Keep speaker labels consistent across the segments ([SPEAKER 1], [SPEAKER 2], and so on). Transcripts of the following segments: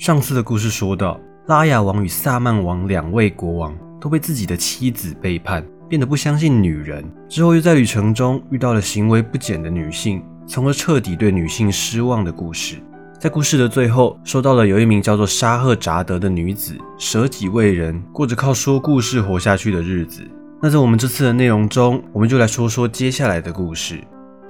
[SPEAKER 1] 上次的故事说到，拉雅王与萨曼王两位国王都被自己的妻子背叛，变得不相信女人。之后又在旅程中遇到了行为不检的女性，从而彻底对女性失望的故事。在故事的最后，说到了有一名叫做沙赫扎德的女子，舍己为人，过着靠说故事活下去的日子。那在我们这次的内容中，我们就来说说接下来的故事。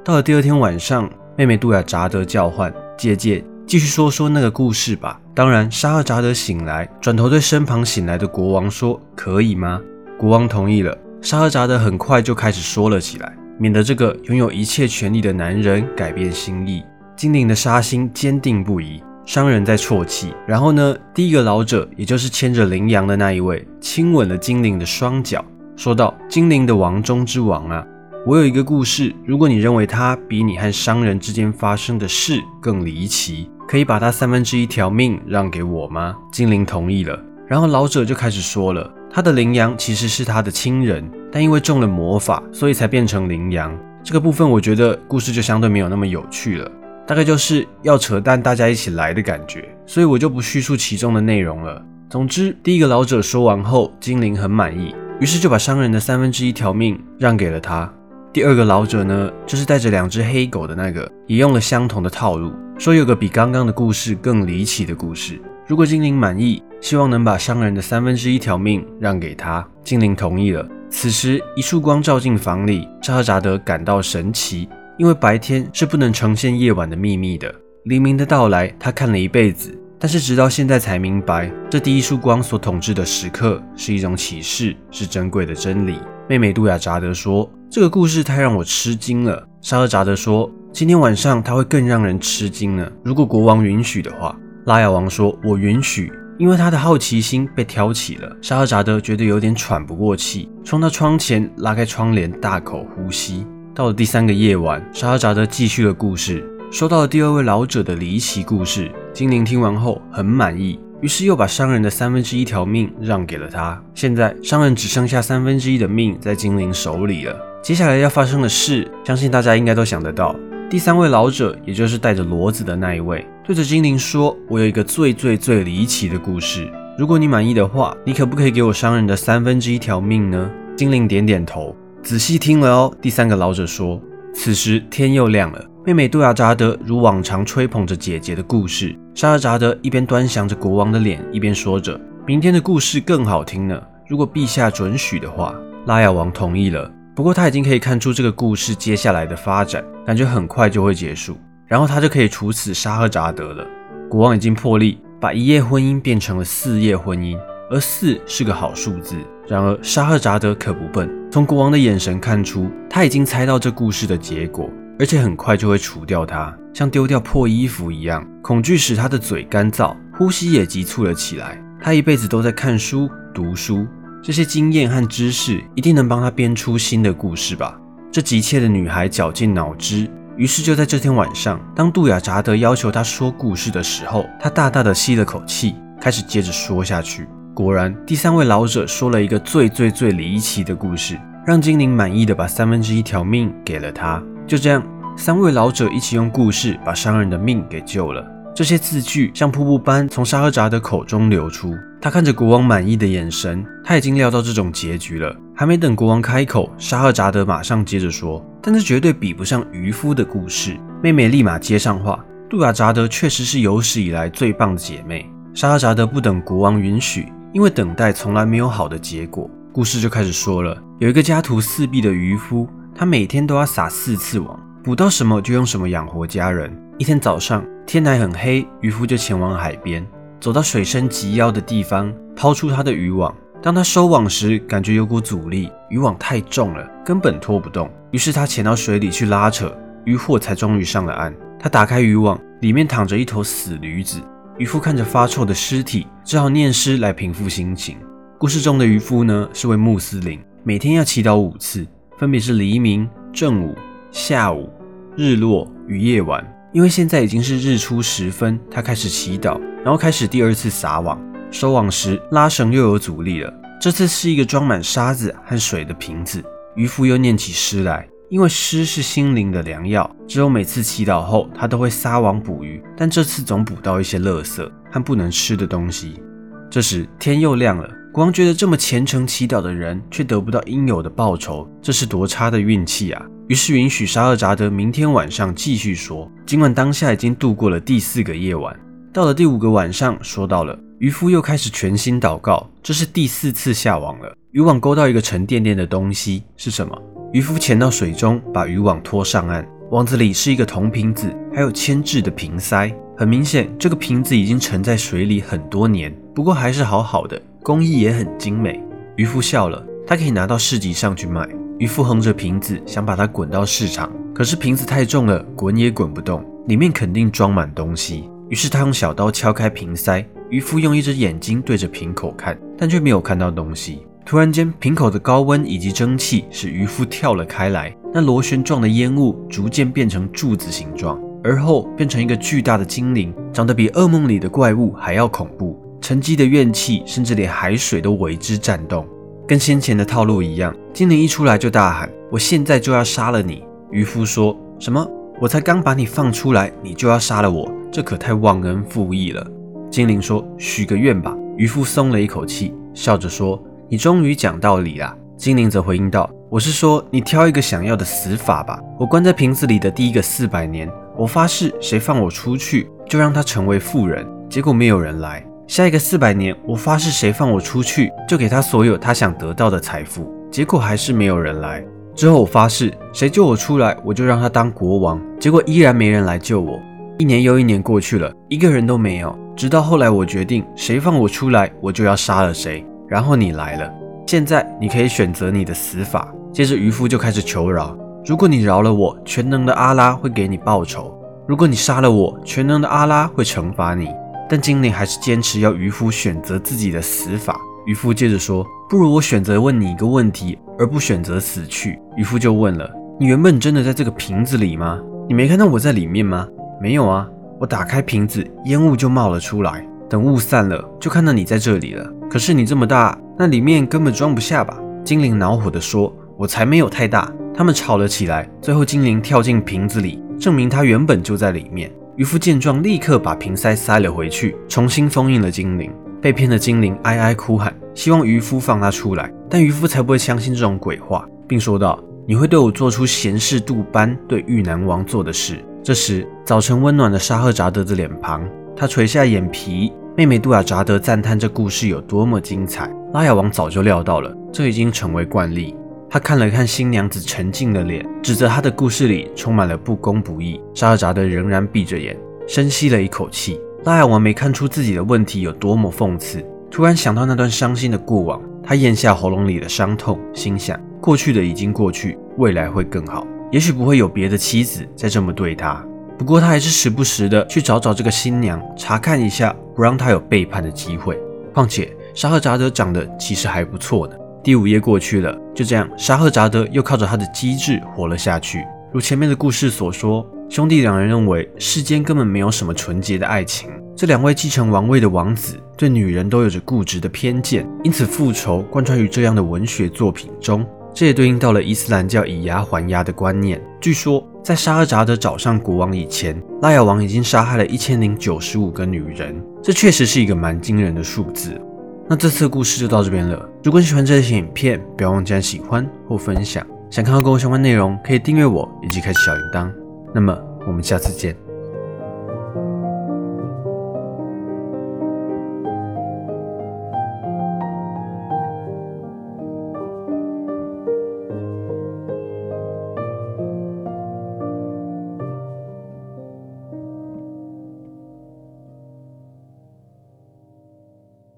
[SPEAKER 1] 到了第二天晚上，妹妹杜雅扎德叫唤姐姐。继续说说那个故事吧。当然，沙赫扎德醒来，转头对身旁醒来的国王说：“可以吗？”国王同意了。沙赫扎德很快就开始说了起来，免得这个拥有一切权力的男人改变心意。精灵的杀心坚定不移，商人在啜泣。然后呢，第一个老者，也就是牵着羚羊的那一位，亲吻了精灵的双脚，说道：“精灵的王中之王啊！”我有一个故事，如果你认为它比你和商人之间发生的事更离奇，可以把他三分之一条命让给我吗？精灵同意了。然后老者就开始说了，他的羚羊其实是他的亲人，但因为中了魔法，所以才变成羚羊。这个部分我觉得故事就相对没有那么有趣了，大概就是要扯淡，大家一起来的感觉，所以我就不叙述其中的内容了。总之，第一个老者说完后，精灵很满意，于是就把商人的三分之一条命让给了他。第二个老者呢，就是带着两只黑狗的那个，也用了相同的套路，说有个比刚刚的故事更离奇的故事。如果精灵满意，希望能把商人的三分之一条命让给他。精灵同意了。此时，一束光照进房里，沙赫扎德感到神奇，因为白天是不能呈现夜晚的秘密的。黎明的到来，他看了一辈子，但是直到现在才明白，这第一束光所统治的时刻是一种启示，是珍贵的真理。妹妹杜亚扎德说。这个故事太让我吃惊了，沙赫扎德说：“今天晚上他会更让人吃惊呢。如果国王允许的话。”拉雅王说：“我允许。”因为他的好奇心被挑起了，沙赫扎德觉得有点喘不过气，冲到窗前拉开窗帘，大口呼吸。到了第三个夜晚，沙赫扎德继续了故事，说到了第二位老者的离奇故事。精灵听完后很满意。于是又把商人的三分之一条命让给了他。现在商人只剩下三分之一的命在精灵手里了。接下来要发生的事，相信大家应该都想得到。第三位老者，也就是带着骡子的那一位，对着精灵说：“我有一个最最最离奇的故事。如果你满意的话，你可不可以给我商人的三分之一条命呢？”精灵点点头，仔细听了哦。第三个老者说：“此时天又亮了。”妹妹杜亚扎德如往常吹捧着姐姐的故事。沙尔扎德一边端详着国王的脸，一边说着：“明天的故事更好听呢。如果陛下准许的话。”拉雅王同意了。不过他已经可以看出这个故事接下来的发展，感觉很快就会结束，然后他就可以处死沙赫扎德了。国王已经破例把一夜婚姻变成了四夜婚姻，而四是个好数字。然而沙赫扎德可不笨，从国王的眼神看出，他已经猜到这故事的结果。而且很快就会除掉他，像丢掉破衣服一样。恐惧使他的嘴干燥，呼吸也急促了起来。他一辈子都在看书、读书，这些经验和知识一定能帮他编出新的故事吧？这急切的女孩绞尽脑汁，于是就在这天晚上，当杜雅扎德要求她说故事的时候，她大大的吸了口气，开始接着说下去。果然，第三位老者说了一个最最最离奇的故事，让精灵满意的把三分之一条命给了他。就这样，三位老者一起用故事把商人的命给救了。这些字句像瀑布般从沙赫扎的口中流出。他看着国王满意的眼神，他已经料到这种结局了。还没等国王开口，沙赫扎德马上接着说：“但这绝对比不上渔夫的故事。”妹妹立马接上话：“杜亚扎德确实是有史以来最棒的姐妹。”沙赫扎德不等国王允许，因为等待从来没有好的结果。故事就开始说了：有一个家徒四壁的渔夫。他每天都要撒四次网，捕到什么就用什么养活家人。一天早上，天还很黑，渔夫就前往海边，走到水深及腰的地方，抛出他的渔网。当他收网时，感觉有股阻力，渔网太重了，根本拖不动。于是他潜到水里去拉扯，渔获才终于上了岸。他打开渔网，里面躺着一头死驴子。渔夫看着发臭的尸体，只好念诗来平复心情。故事中的渔夫呢，是位穆斯林，每天要祈祷五次。分别是黎明、正午、下午、日落与夜晚。因为现在已经是日出时分，他开始祈祷，然后开始第二次撒网。收网时拉绳又有阻力了，这次是一个装满沙子和水的瓶子。渔夫又念起诗来：因为诗是心灵的良药，之后每次祈祷后，他都会撒网捕鱼，但这次总捕到一些垃圾和不能吃的东西。这时天又亮了，国王觉得这么虔诚祈祷的人却得不到应有的报酬，这是多差的运气啊！于是允许沙尔扎德明天晚上继续说，尽管当下已经度过了第四个夜晚。到了第五个晚上，说到了渔夫又开始全心祷告，这是第四次下网了。渔网勾到一个沉甸甸的东西，是什么？渔夫潜到水中，把渔网拖上岸，网子里是一个铜瓶子，还有铅制的瓶塞。很明显，这个瓶子已经沉在水里很多年，不过还是好好的，工艺也很精美。渔夫笑了，他可以拿到市集上去卖。渔夫横着瓶子，想把它滚到市场，可是瓶子太重了，滚也滚不动，里面肯定装满东西。于是他用小刀敲开瓶塞，渔夫用一只眼睛对着瓶口看，但却没有看到东西。突然间，瓶口的高温以及蒸汽使渔夫跳了开来，那螺旋状的烟雾逐渐变成柱子形状，而后变成一个巨大的精灵，长得比噩梦里的怪物还要恐怖，沉积的怨气甚至连海水都为之颤动。跟先前的套路一样，精灵一出来就大喊：“我现在就要杀了你！”渔夫说什么？我才刚把你放出来，你就要杀了我？这可太忘恩负义了。精灵说：“许个愿吧。”渔夫松了一口气，笑着说：“你终于讲道理了。”精灵则回应道：“我是说，你挑一个想要的死法吧。我关在瓶子里的第一个四百年，我发誓，谁放我出去，就让他成为富人。结果没有人来。下一个四百年，我发誓，谁放我出去，就给他所有他想得到的财富。结果还是没有人来。之后我发誓，谁救我出来，我就让他当国王。结果依然没人来救我。”一年又一年过去了，一个人都没有。直到后来，我决定谁放我出来，我就要杀了谁。然后你来了，现在你可以选择你的死法。接着渔夫就开始求饶：如果你饶了我，全能的阿拉会给你报仇；如果你杀了我，全能的阿拉会惩罚你。但精灵还是坚持要渔夫选择自己的死法。渔夫接着说：不如我选择问你一个问题，而不选择死去。渔夫就问了：你原本真的在这个瓶子里吗？你没看到我在里面吗？没有啊，我打开瓶子，烟雾就冒了出来。等雾散了，就看到你在这里了。可是你这么大，那里面根本装不下吧？精灵恼火地说：“我才没有太大。”他们吵了起来。最后，精灵跳进瓶子里，证明他原本就在里面。渔夫见状，立刻把瓶塞塞了回去，重新封印了精灵。被骗的精灵哀哀哭喊，希望渔夫放他出来。但渔夫才不会相信这种鬼话，并说道：“你会对我做出贤士杜班对玉南王做的事。”这时，早晨温暖的沙赫扎德的脸庞，他垂下眼皮。妹妹杜雅扎德赞叹这故事有多么精彩。拉雅王早就料到了，这已经成为惯例。他看了看新娘子沉静的脸，指责她的故事里充满了不公不义。沙赫扎德仍然闭着眼，深吸了一口气。拉雅王没看出自己的问题有多么讽刺，突然想到那段伤心的过往，他咽下喉咙里的伤痛，心想：过去的已经过去，未来会更好。也许不会有别的妻子再这么对他，不过他还是时不时的去找找这个新娘，查看一下，不让他有背叛的机会。况且沙赫扎德长得其实还不错呢。第五页过去了，就这样，沙赫扎德又靠着他的机智活了下去。如前面的故事所说，兄弟两人认为世间根本没有什么纯洁的爱情。这两位继承王位的王子对女人都有着固执的偏见，因此复仇贯穿于这样的文学作品中。这也对应到了伊斯兰教以牙还牙的观念。据说，在沙尔扎德找上国王以前，拉雅王已经杀害了一千零九十五个女人，这确实是一个蛮惊人的数字。那这次的故事就到这边了。如果你喜欢这些影片，不要忘记按喜欢或分享。想看到更多相关内容，可以订阅我以及开启小铃铛。那么，我们下次见。